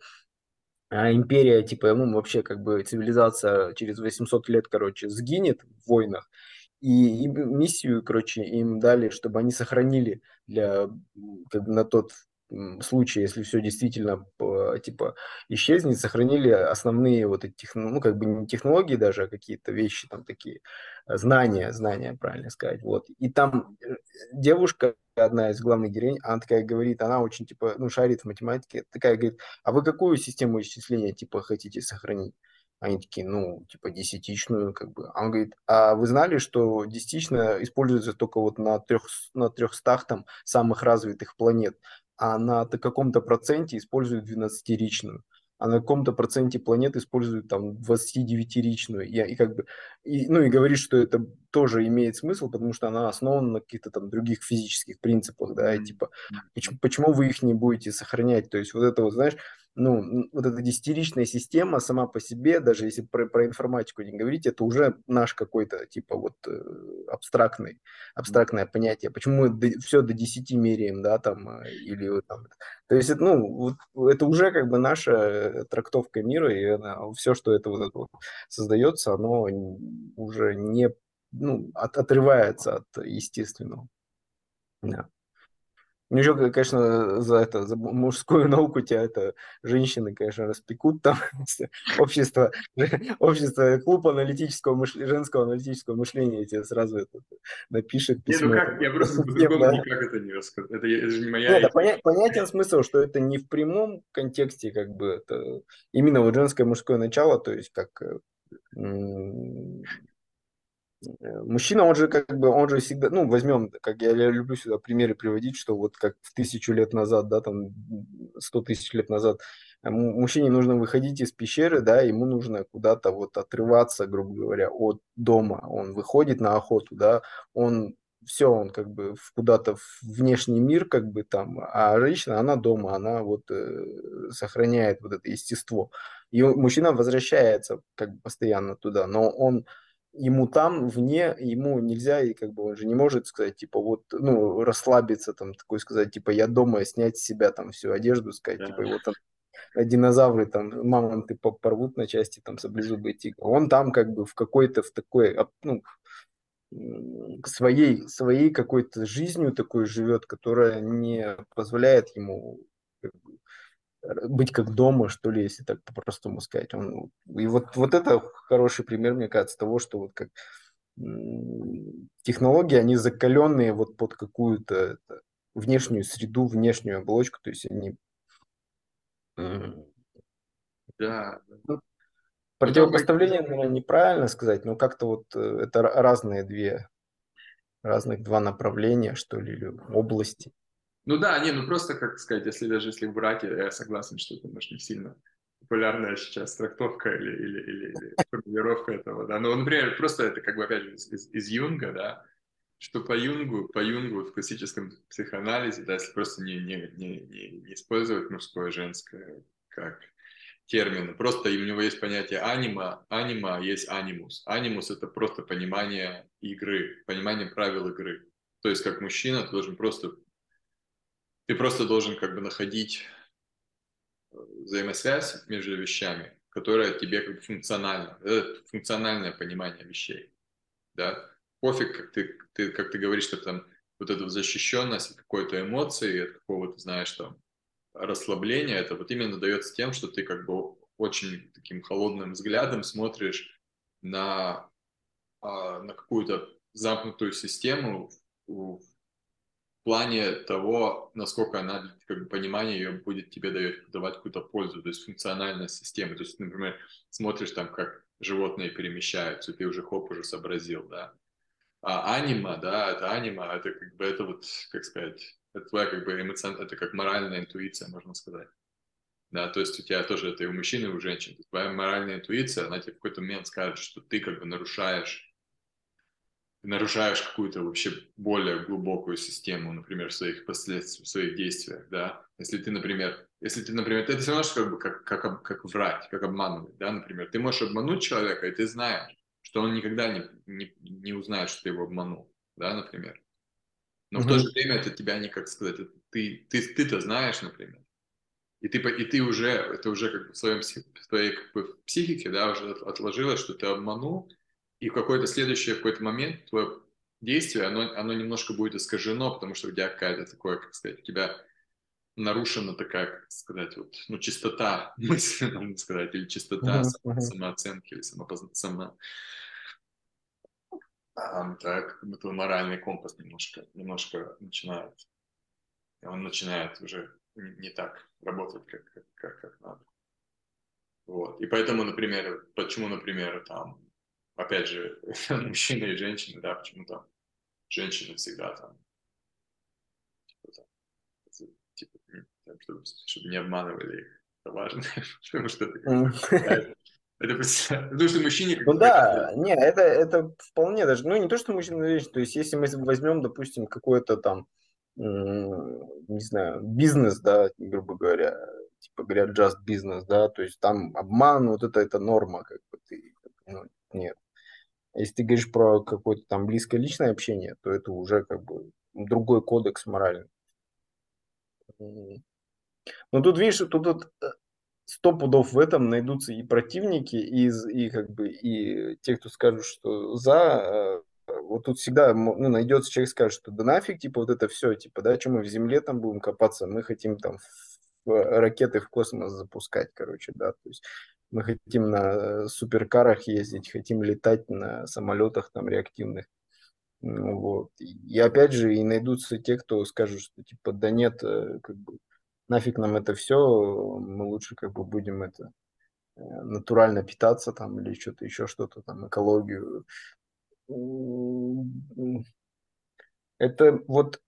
а империя, типа, ну, вообще, как бы, цивилизация через 800 лет, короче, сгинет в войнах, и, и миссию, короче, им дали, чтобы они сохранили для, как бы, на тот случае, если все действительно типа исчезнет, сохранили основные вот эти, ну, как бы не технологии даже, а какие-то вещи там такие, э, знания, знания, правильно сказать, вот. И там э, девушка, одна из главных героинь, она такая говорит, она очень, типа, ну, шарит в математике, такая говорит, а вы какую систему исчисления, типа, хотите сохранить? Они такие, ну, типа, десятичную, как бы. А он говорит, а вы знали, что десятичная используется только вот на, трех, на трехстах там самых развитых планет? а на каком-то проценте используют 12-ричную а на каком-то проценте планет используют там 29-ричную. И, и как бы, и, ну и говорит, что это тоже имеет смысл, потому что она основана на каких-то там других физических принципах, да, и типа, почему, почему вы их не будете сохранять? То есть вот это вот, знаешь, ну, вот эта десятиричная система сама по себе, даже если про, про информатику не говорить, это уже наш какой-то, типа, вот, э, абстрактный, абстрактное понятие. Почему мы до, все до 10 меряем, да, там, э, или там. То есть, это, ну, вот, это уже как бы наша трактовка мира, и она, все, что это вот, вот создается, оно уже не, ну, от, отрывается от естественного. Да. Ну, еще, конечно, за это, за мужскую [LAUGHS] науку тебя это женщины, конечно, распекут там. [LAUGHS] общество, [LAUGHS] общество, клуб аналитического мышления, женского аналитического мышления тебе сразу это напишет письмо. Не, ну как, я просто по-другому да? никак это не рассказал. Это, это же не моя... Нет, поня- понятен смысл, что это не в прямом контексте, как бы, это именно вот женское мужское начало, то есть как Э, мужчина, он же как бы, он же всегда, ну, возьмем, как я, я люблю сюда примеры приводить, что вот как в тысячу лет назад, да, там, сто тысяч лет назад, э, мужчине нужно выходить из пещеры, да, ему нужно куда-то вот отрываться, грубо говоря, от дома. Он выходит на охоту, да, он все, он как бы куда-то в внешний мир, как бы там, а женщина, она дома, она вот э, сохраняет вот это естество. И мужчина возвращается как бы постоянно туда, но он ему там, вне, ему нельзя, и как бы он же не может сказать, типа, вот, ну, расслабиться, там, такой сказать, типа, я дома, снять с себя там всю одежду, сказать, да. типа, вот там динозавры, там, мамонты порвут на части, там, саблезубые тигры. Он там как бы в какой-то, в такой, ну, своей, своей какой-то жизнью такой живет, которая не позволяет ему быть как дома, что ли, если так по-простому сказать. Он, и вот, вот это хороший пример, мне кажется, того, что вот как технологии, они закаленные вот под какую-то внешнюю среду, внешнюю оболочку, то есть они... Да. Ну, противопоставление, наверное, неправильно сказать, но как-то вот э, это разные две, разных два направления, что ли, или области. Ну да, не, ну просто, как сказать, если даже если в браке, я согласен, что это, может, не сильно популярная сейчас трактовка или, или, или, или формулировка этого, да. Но, например, просто это как бы, опять же, из, из Юнга, да, что по Юнгу, по Юнгу в классическом психоанализе, да, если просто не, не, не, не, использовать мужское, женское как термины, просто у него есть понятие анима, анима, есть анимус. Анимус – это просто понимание игры, понимание правил игры. То есть, как мужчина, ты должен просто ты просто должен как бы находить э, взаимосвязь между вещами, которая тебе как бы функциональна. Это функциональное понимание вещей. Да? Пофиг, как ты, ты, как ты говоришь, что там вот эта защищенность от какой-то эмоции, от какого-то, знаешь, там, расслабления, это вот именно дается тем, что ты как бы очень таким холодным взглядом смотришь на, а, на какую-то замкнутую систему, в плане того, насколько она, как бы, понимание ее будет тебе дает, давать какую-то пользу, то есть функциональная система. То есть, например, смотришь там, как животные перемещаются, ты уже хоп, уже сообразил, да. А анима, да, это анима, это как бы, это вот, как сказать, это твоя как бы эмоцион... это как моральная интуиция, можно сказать. Да, то есть у тебя тоже это и у мужчин, и у женщин. Твоя моральная интуиция, она тебе в какой-то момент скажет, что ты как бы нарушаешь нарушаешь какую-то вообще более глубокую систему, например, в своих последствиях, в своих действиях, да. Если ты, например, если ты, например, это все равно, что как бы как, как, как врать, как обманывать, да, например. Ты можешь обмануть человека, и ты знаешь, что он никогда не, не, не узнает, что ты его обманул, да, например. Но mm-hmm. в то же время это тебя не, как сказать, это ты, ты, ты-то знаешь, например. И ты, и ты уже, это уже как бы в, своем, в твоей как бы, психике, да, уже отложилось, что ты обманул, и в какой-то следующий в какой-то момент твое действие, оно, оно немножко будет искажено, потому что у тебя какая-то такое, как сказать, у тебя нарушена такая, как сказать, вот, ну, чистота [LAUGHS] мысли, можно сказать, или чистота uh-huh, самооценки, или самопозна... само... А, так, будто моральный компас немножко, немножко начинает, он начинает уже не так работать, как, как, как, как надо. Вот. И поэтому, например, почему, например, там опять же, [LAUGHS] мужчины и женщины, да, почему-то женщины всегда там, типа, там, типа чтобы, чтобы не обманывали их, это важно, [LAUGHS] потому что это потому что мужчине... Ну да, не, это, это вполне даже, ну не то, что мужчина и женщина, то есть если мы возьмем, допустим, какой-то там, не знаю, бизнес, да, грубо говоря, типа говорят, just бизнес, да, то есть там обман, вот это, это норма, как бы ты, ну, нет. Если ты говоришь про какое-то там близкое личное общение, то это уже как бы другой кодекс моральный. Но тут, видишь, тут, тут э, сто пудов в этом найдутся и противники, и, и как бы и те, кто скажут, что за, э, вот тут всегда ну, найдется человек, скажет, что да нафиг, типа, вот это все, типа, да, что мы в земле там будем копаться, мы хотим там ракеты в космос запускать, короче, да, то есть мы хотим на суперкарах ездить, хотим летать на самолетах там реактивных. Ну вот. И опять же, и найдутся те, кто скажут, что типа, да нет, э, как бы, нафиг нам это все, мы лучше как бы будем это э, натурально питаться там или что-то еще что-то там, экологию. Это вот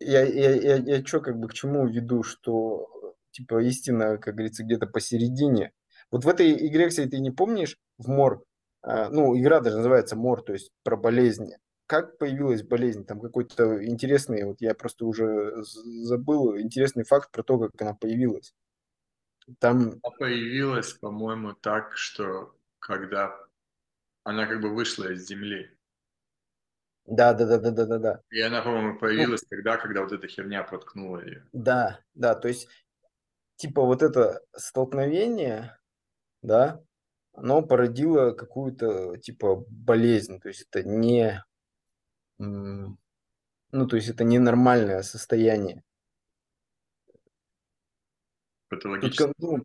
я, я, я, я что как бы к чему веду, что типа истина, как говорится, где-то посередине. Вот в этой игре, кстати, ты не помнишь, в Мор, а, ну, игра даже называется Мор, то есть про болезни. Как появилась болезнь? Там какой-то интересный, вот я просто уже забыл, интересный факт про то, как она появилась. Там... Она появилась, по-моему, так, что когда она как бы вышла из земли. Да, да, да, да, да, да, да. И она, по-моему, появилась ну, тогда, когда вот эта херня проткнула ее. Да, да, то есть, типа, вот это столкновение да, оно породило какую-то типа болезнь, то есть это не, ну, то есть это ненормальное состояние. Патологическое. Тут, ну,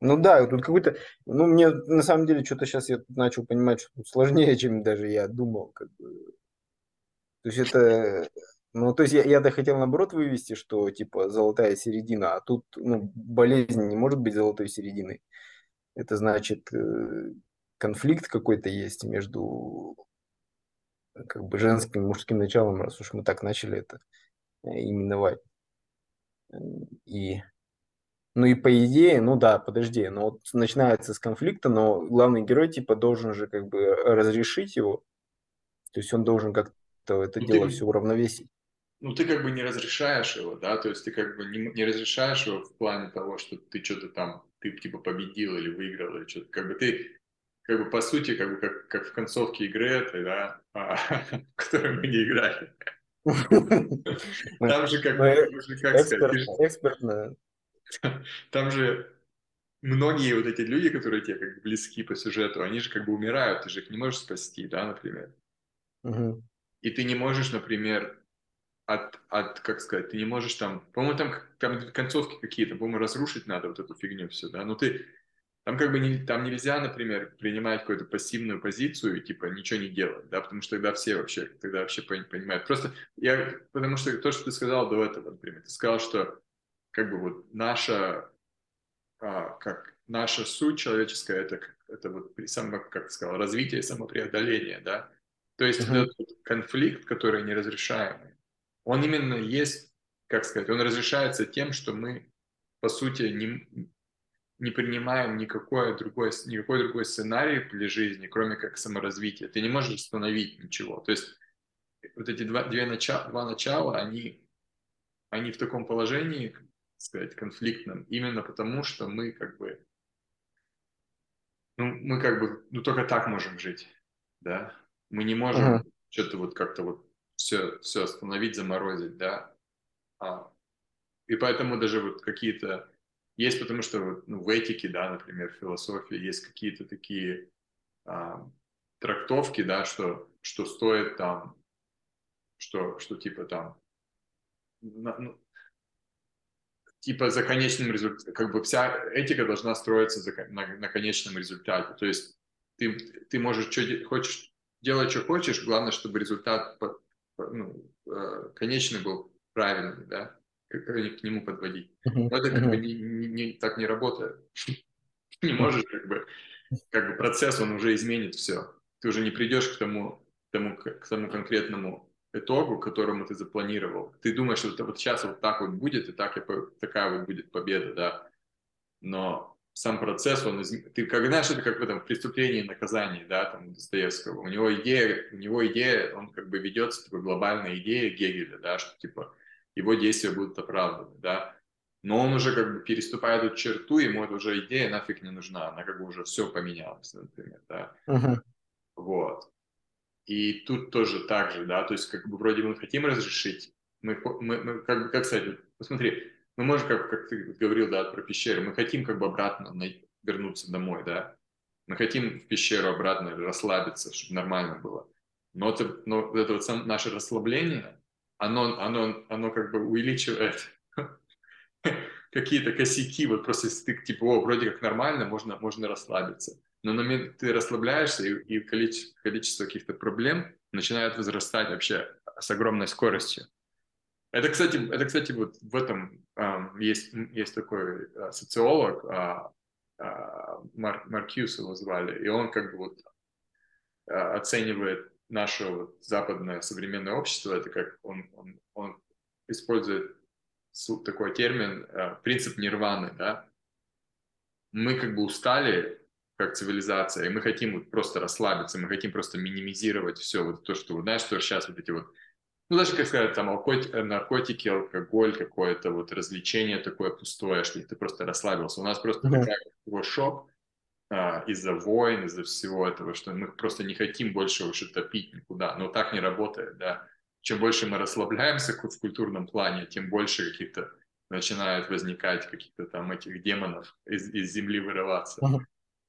ну да, тут какой-то, ну мне на самом деле что-то сейчас я начал понимать, что тут сложнее, [LAUGHS] чем даже я думал, как бы. То есть это, ну то есть я, я-то хотел наоборот вывести, что типа золотая середина, а тут ну, болезнь не может быть золотой серединой это значит э, конфликт какой-то есть между как бы женским и мужским началом, раз уж мы так начали это э, именовать. И, ну и по идее, ну да, подожди, но вот начинается с конфликта, но главный герой типа должен же как бы разрешить его, то есть он должен как-то это ну, дело ты, все уравновесить. Ну ты как бы не разрешаешь его, да, то есть ты как бы не, не разрешаешь его в плане того, что ты что-то там ты типа победил или выиграл, или что-то. Как бы ты, как бы по сути, как бы как, как в концовке игры этой, да, а, [LAUGHS] в которой мы не играли. Там же как, как сказать, экспертно. [LAUGHS] Там же многие вот эти люди, которые тебе как бы близки по сюжету, они же как бы умирают, ты же их не можешь спасти, да, например. И ты не можешь, например, от, от, как сказать, ты не можешь там, по-моему, там, там концовки какие-то, по-моему, разрушить надо вот эту фигню все, да, но ты, Там как бы не, там нельзя, например, принимать какую-то пассивную позицию и типа ничего не делать, да, потому что тогда все вообще, тогда вообще понимают. Просто я, потому что то, что ты сказал до этого, например, ты сказал, что как бы вот наша, а, как наша суть человеческая, это, это вот само, как сказал, развитие самопреодоления, да, то есть uh-huh. этот конфликт, который неразрешаемый, он именно есть, как сказать, он разрешается тем, что мы, по сути, не, не принимаем никакой другой, никакой другой сценарий для жизни, кроме как саморазвития. Ты не можешь остановить ничего. То есть вот эти два, две начала, два начала, они, они в таком положении, так сказать, конфликтном, именно потому, что мы как бы, ну, мы как бы, ну, только так можем жить, да, мы не можем uh-huh. что-то вот как-то вот все, все остановить, заморозить, да. А, и поэтому даже вот какие-то... Есть потому что ну, в этике, да, например, в философии есть какие-то такие а, трактовки, да, что, что стоит там, что, что типа там, ну, типа за конечным результатом, как бы вся этика должна строиться за, на, на конечном результате. То есть ты, ты можешь, что хочешь, делай, что хочешь, главное, чтобы результат ну, э, конечный был правильный, да, к нему подводить. Но это как бы не, не, так не работает. [LAUGHS] Не можешь как бы, как бы процесс, он уже изменит все. Ты уже не придешь к тому, к тому, к тому конкретному итогу, которому ты запланировал. Ты думаешь, что вот сейчас вот так вот будет, и так, и такая вот будет победа, да. Но сам процесс, он, ты как знаешь, это как в этом преступлении и наказании, да, там, Достоевского, у него идея, у него идея, он как бы ведется, такой глобальная идея Гегеля, да, что типа его действия будут оправданы, да, но он уже как бы переступает эту черту, ему эта уже идея нафиг не нужна, она как бы уже все поменялась, например, да, uh-huh. вот. И тут тоже так же, да, то есть как бы вроде мы хотим разрешить, мы, мы, мы как бы, как сказать, посмотри, мы можем, как, как ты говорил, да, про пещеры, мы хотим как бы обратно вернуться домой, да, мы хотим в пещеру обратно расслабиться, чтобы нормально было. Но это, но это вот сам, наше расслабление, оно, оно, оно как бы увеличивает [LAUGHS] какие-то косяки, вот просто если ты типа, о, вроде как нормально, можно, можно расслабиться. Но на момент ты расслабляешься, и, и количество, количество каких-то проблем начинает возрастать вообще с огромной скоростью. Это, кстати, это, кстати, вот в этом э, есть, есть такой э, социолог, э, э, Мар, Маркьюс его звали, и он как бы вот э, оценивает наше вот западное современное общество, это как он, он, он использует такой термин, э, принцип нирваны, да. Мы как бы устали как цивилизация, и мы хотим вот просто расслабиться, мы хотим просто минимизировать все вот то, что, знаешь, что сейчас вот эти вот ну, даже, как сказать, там, э, наркотики, алкоголь, какое-то вот развлечение такое пустое, что ты просто расслабился. У нас просто mm-hmm. такой шок а, из-за войн, из-за всего этого, что мы просто не хотим больше уже топить никуда. Но так не работает, да. Чем больше мы расслабляемся в культурном плане, тем больше каких-то начинают возникать каких-то там этих демонов из, из земли вырываться, mm-hmm.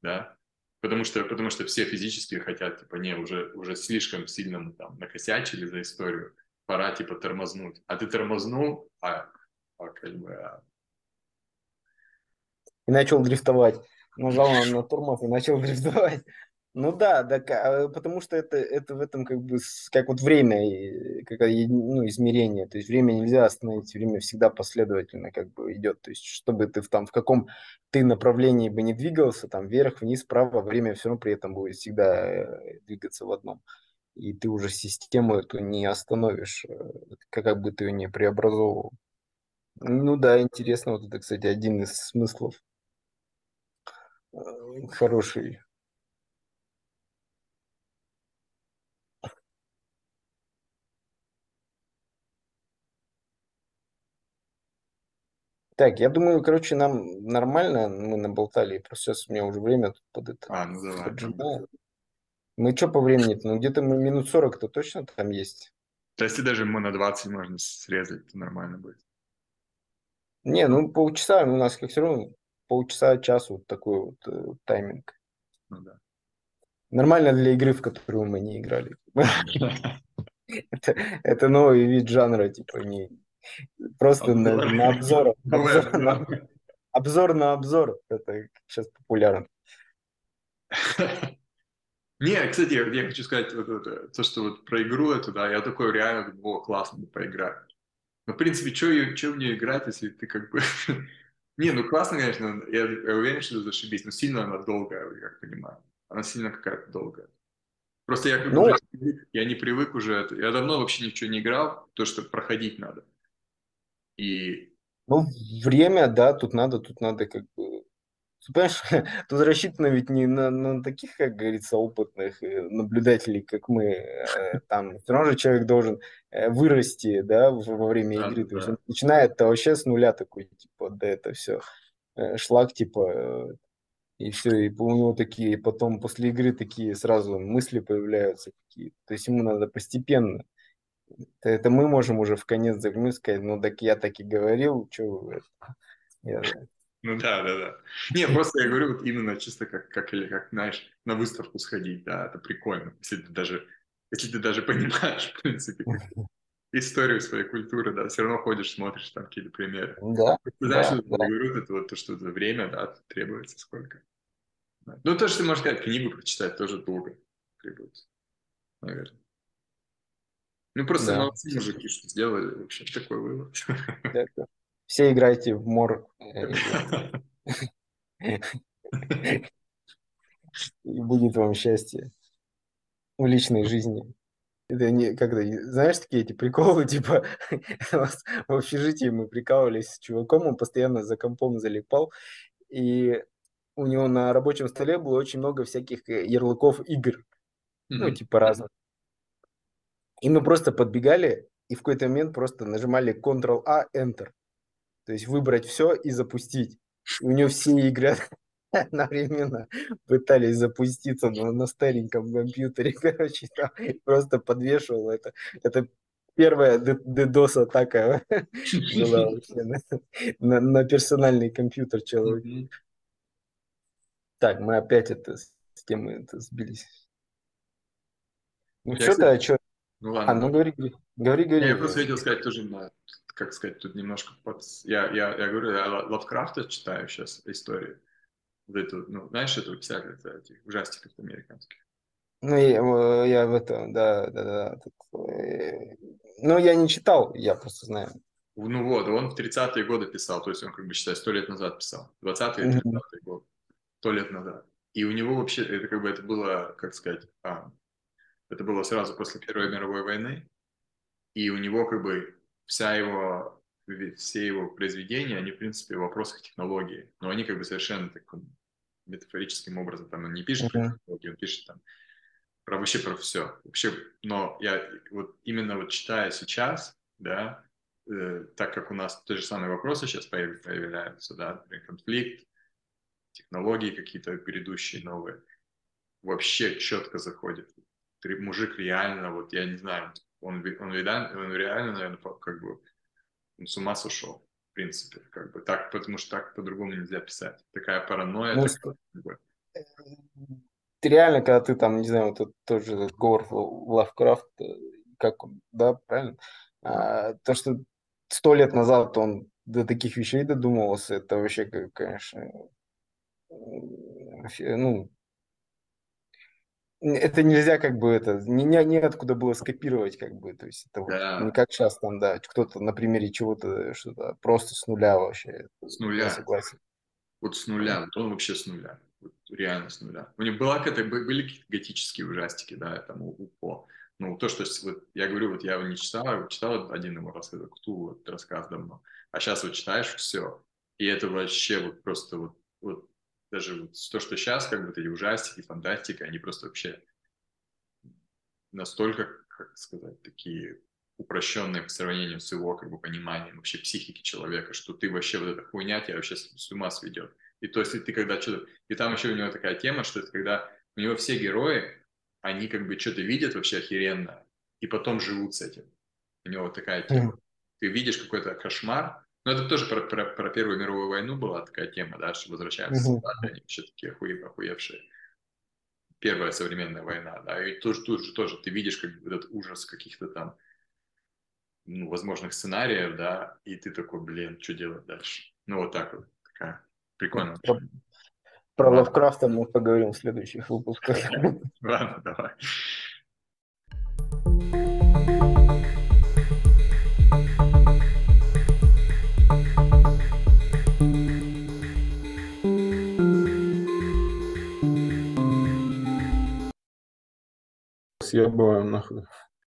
да. Потому что, потому что все физически хотят, типа, не, уже, уже слишком сильно мы там накосячили за историю, пора типа тормознуть. А ты тормознул, а, а как бы... А... И начал дрифтовать. Нажал на, тормоз и начал [LAUGHS] дрифтовать. Ну да, да, а, потому что это, это в этом как бы как вот время, как ну, измерение. То есть время нельзя остановить, время всегда последовательно как бы идет. То есть чтобы ты в, там, в каком ты направлении бы не двигался, там вверх, вниз, вправо, время все равно при этом будет всегда э, двигаться в одном и ты уже систему эту не остановишь, э, как бы ты ее не преобразовывал. Ну да, интересно, вот это, кстати, один из смыслов э, хороший. Так, я думаю, короче, нам нормально, мы наболтали, просто сейчас у меня уже время тут под это. А, ну давай. Мы что по времени-то? Ну, где-то мы минут 40-то точно там есть. То есть даже мы на 20 можно срезать, то нормально будет. Не, ну полчаса у нас как все равно полчаса, час вот такой вот э, тайминг. Ну да. Нормально для игры, в которую мы не играли. это, новый вид жанра, типа не просто на обзор. Обзор на обзор, это сейчас популярно. [LAUGHS] Не, кстати, я, я хочу сказать, вот, вот, то, что вот про игру эту, да, я такой реально думал, классно поиграть. Но, в принципе, что в нее играть, если ты как бы... [LAUGHS] Не, ну классно, конечно, я, я уверен, что это зашибись, но сильно она долгая, я как понимаю. Она сильно какая-то долгая. Просто я как ну, бы я не привык уже, я давно вообще ничего не играл, то, что проходить надо. И... Ну, время, да, тут надо, тут надо как бы Понимаешь, [LAUGHS] тут рассчитано ведь не на, на таких, как говорится, опытных э, наблюдателей, как мы. Э, там все равно же человек должен э, вырасти, да, во время игры. Да, То есть он начинает-то вообще с нуля такой, типа, да, это все шлак, типа, и все, и у него такие, потом после игры такие сразу мысли появляются какие То есть ему надо постепенно. Это, это мы можем уже в конец заглянуть, сказать, ну так я так и говорил, что я, ну да, да, да. Не, просто я говорю вот именно чисто как, как или как, знаешь, на выставку сходить, да, это прикольно, если ты даже, если ты даже [LAUGHS] понимаешь, в принципе, историю своей культуры, да, все равно ходишь, смотришь там какие-то примеры. Да. Ты знаешь, да, что да. говорю, это вот то, что за время, да, требуется сколько. Да. Ну, то, что ты можешь сказать, книгу прочитать тоже долго требуется, наверное. Ну, просто да. молодцы мужики, что сделали вообще такой вывод. Да, да. Все играйте в мор. [LAUGHS] И будет вам счастье в личной жизни. Это не когда, знаешь, такие эти приколы, типа, [LAUGHS] в общежитии мы прикалывались с чуваком, он постоянно за компом залипал, и у него на рабочем столе было очень много всяких э, ярлыков игр, mm-hmm. ну, типа разных. И мы просто подбегали, и в какой-то момент просто нажимали Ctrl-A, Enter. То есть выбрать все и запустить. И у него все игры [LAUGHS] одновременно пытались запуститься на, на стареньком компьютере. [LAUGHS] Короче, там просто подвешивал это. Это первая DDoS атака [LAUGHS] была вообще на, на, на персональный компьютер человека. Так, мы опять это с темы это сбились. Ну, что-то, а что? Ну, ладно. А, ну, говори, говори, говори. Я просто хотел сказать тоже на как сказать, тут немножко под... Я, я, я говорю, я Лавкрафта читаю сейчас истории. Вот эту, ну, знаешь, эту всяких этих ужастиков американских. Ну, я, я в этом, да, да, да. Э, ну, я не читал, я просто знаю. Ну вот, он в 30-е годы писал, то есть он, как бы, считай, сто лет назад писал. 20-е, 30-е mm-hmm. годы, сто лет назад. И у него вообще, это как бы, это было, как сказать, а, это было сразу после Первой мировой войны, и у него, как бы, вся его, все его произведения, они, в принципе, в вопросах технологии, но они как бы совершенно таким метафорическим образом, там он не пишет про технологии, он пишет там про вообще про все. Вообще, но я вот именно вот читая сейчас, да, э, так как у нас те же самые вопросы сейчас появляются, да, конфликт, технологии какие-то грядущие новые, вообще четко заходит. Мужик реально, вот я не знаю, он, он, реально, он реально, наверное, как бы он с ума сошел, в принципе, как бы так, потому что так по-другому нельзя писать. Такая паранойя. Ну, такая, как бы. Ты реально, когда ты там, не знаю, вот тоже Говард Лавкрафт, э, как он, да, правильно? А, то, что сто лет назад он до таких вещей додумывался, это вообще, конечно, ну, это нельзя как бы это, не, не, неоткуда было скопировать как бы, то есть это да. вот не как сейчас там, да, кто-то на примере чего-то что-то просто с нуля вообще. С нуля. Я согласен. Вот с нуля, вот он вообще с нуля, вот реально с нуля. У него была какая-то, были какие-то готические ужастики, да, там УПО. Ну, то, что вот, я говорю, вот я его не читал, я читал один его рассказ, Кту, вот рассказ давно, а сейчас вот читаешь все, и это вообще вот просто вот, вот даже вот то, что сейчас, как бы эти ужастики, фантастика, они просто вообще настолько, как сказать, такие упрощенные по сравнению с его как бы пониманием вообще психики человека, что ты вообще вот эта хуйня тебя вообще с ума сведет. И то есть ты когда что-то... И там еще у него такая тема, что это когда у него все герои, они как бы что-то видят вообще охеренно, и потом живут с этим. У него такая тема. Ты видишь какой-то кошмар, ну, это тоже про, про, про Первую мировую войну была такая тема, да, что возвращаются солдаты, они вообще такие охуев, охуевшие. Первая современная война, да, и тут, тут же тоже ты видишь как этот ужас каких-то там ну, возможных сценариев, да, и ты такой, блин, что делать дальше? Ну, вот так вот. такая прикольная. Про, про Лавкрафта мы поговорим в следующих выпусках. [LAUGHS] Ладно, давай. Съебываем нахуй.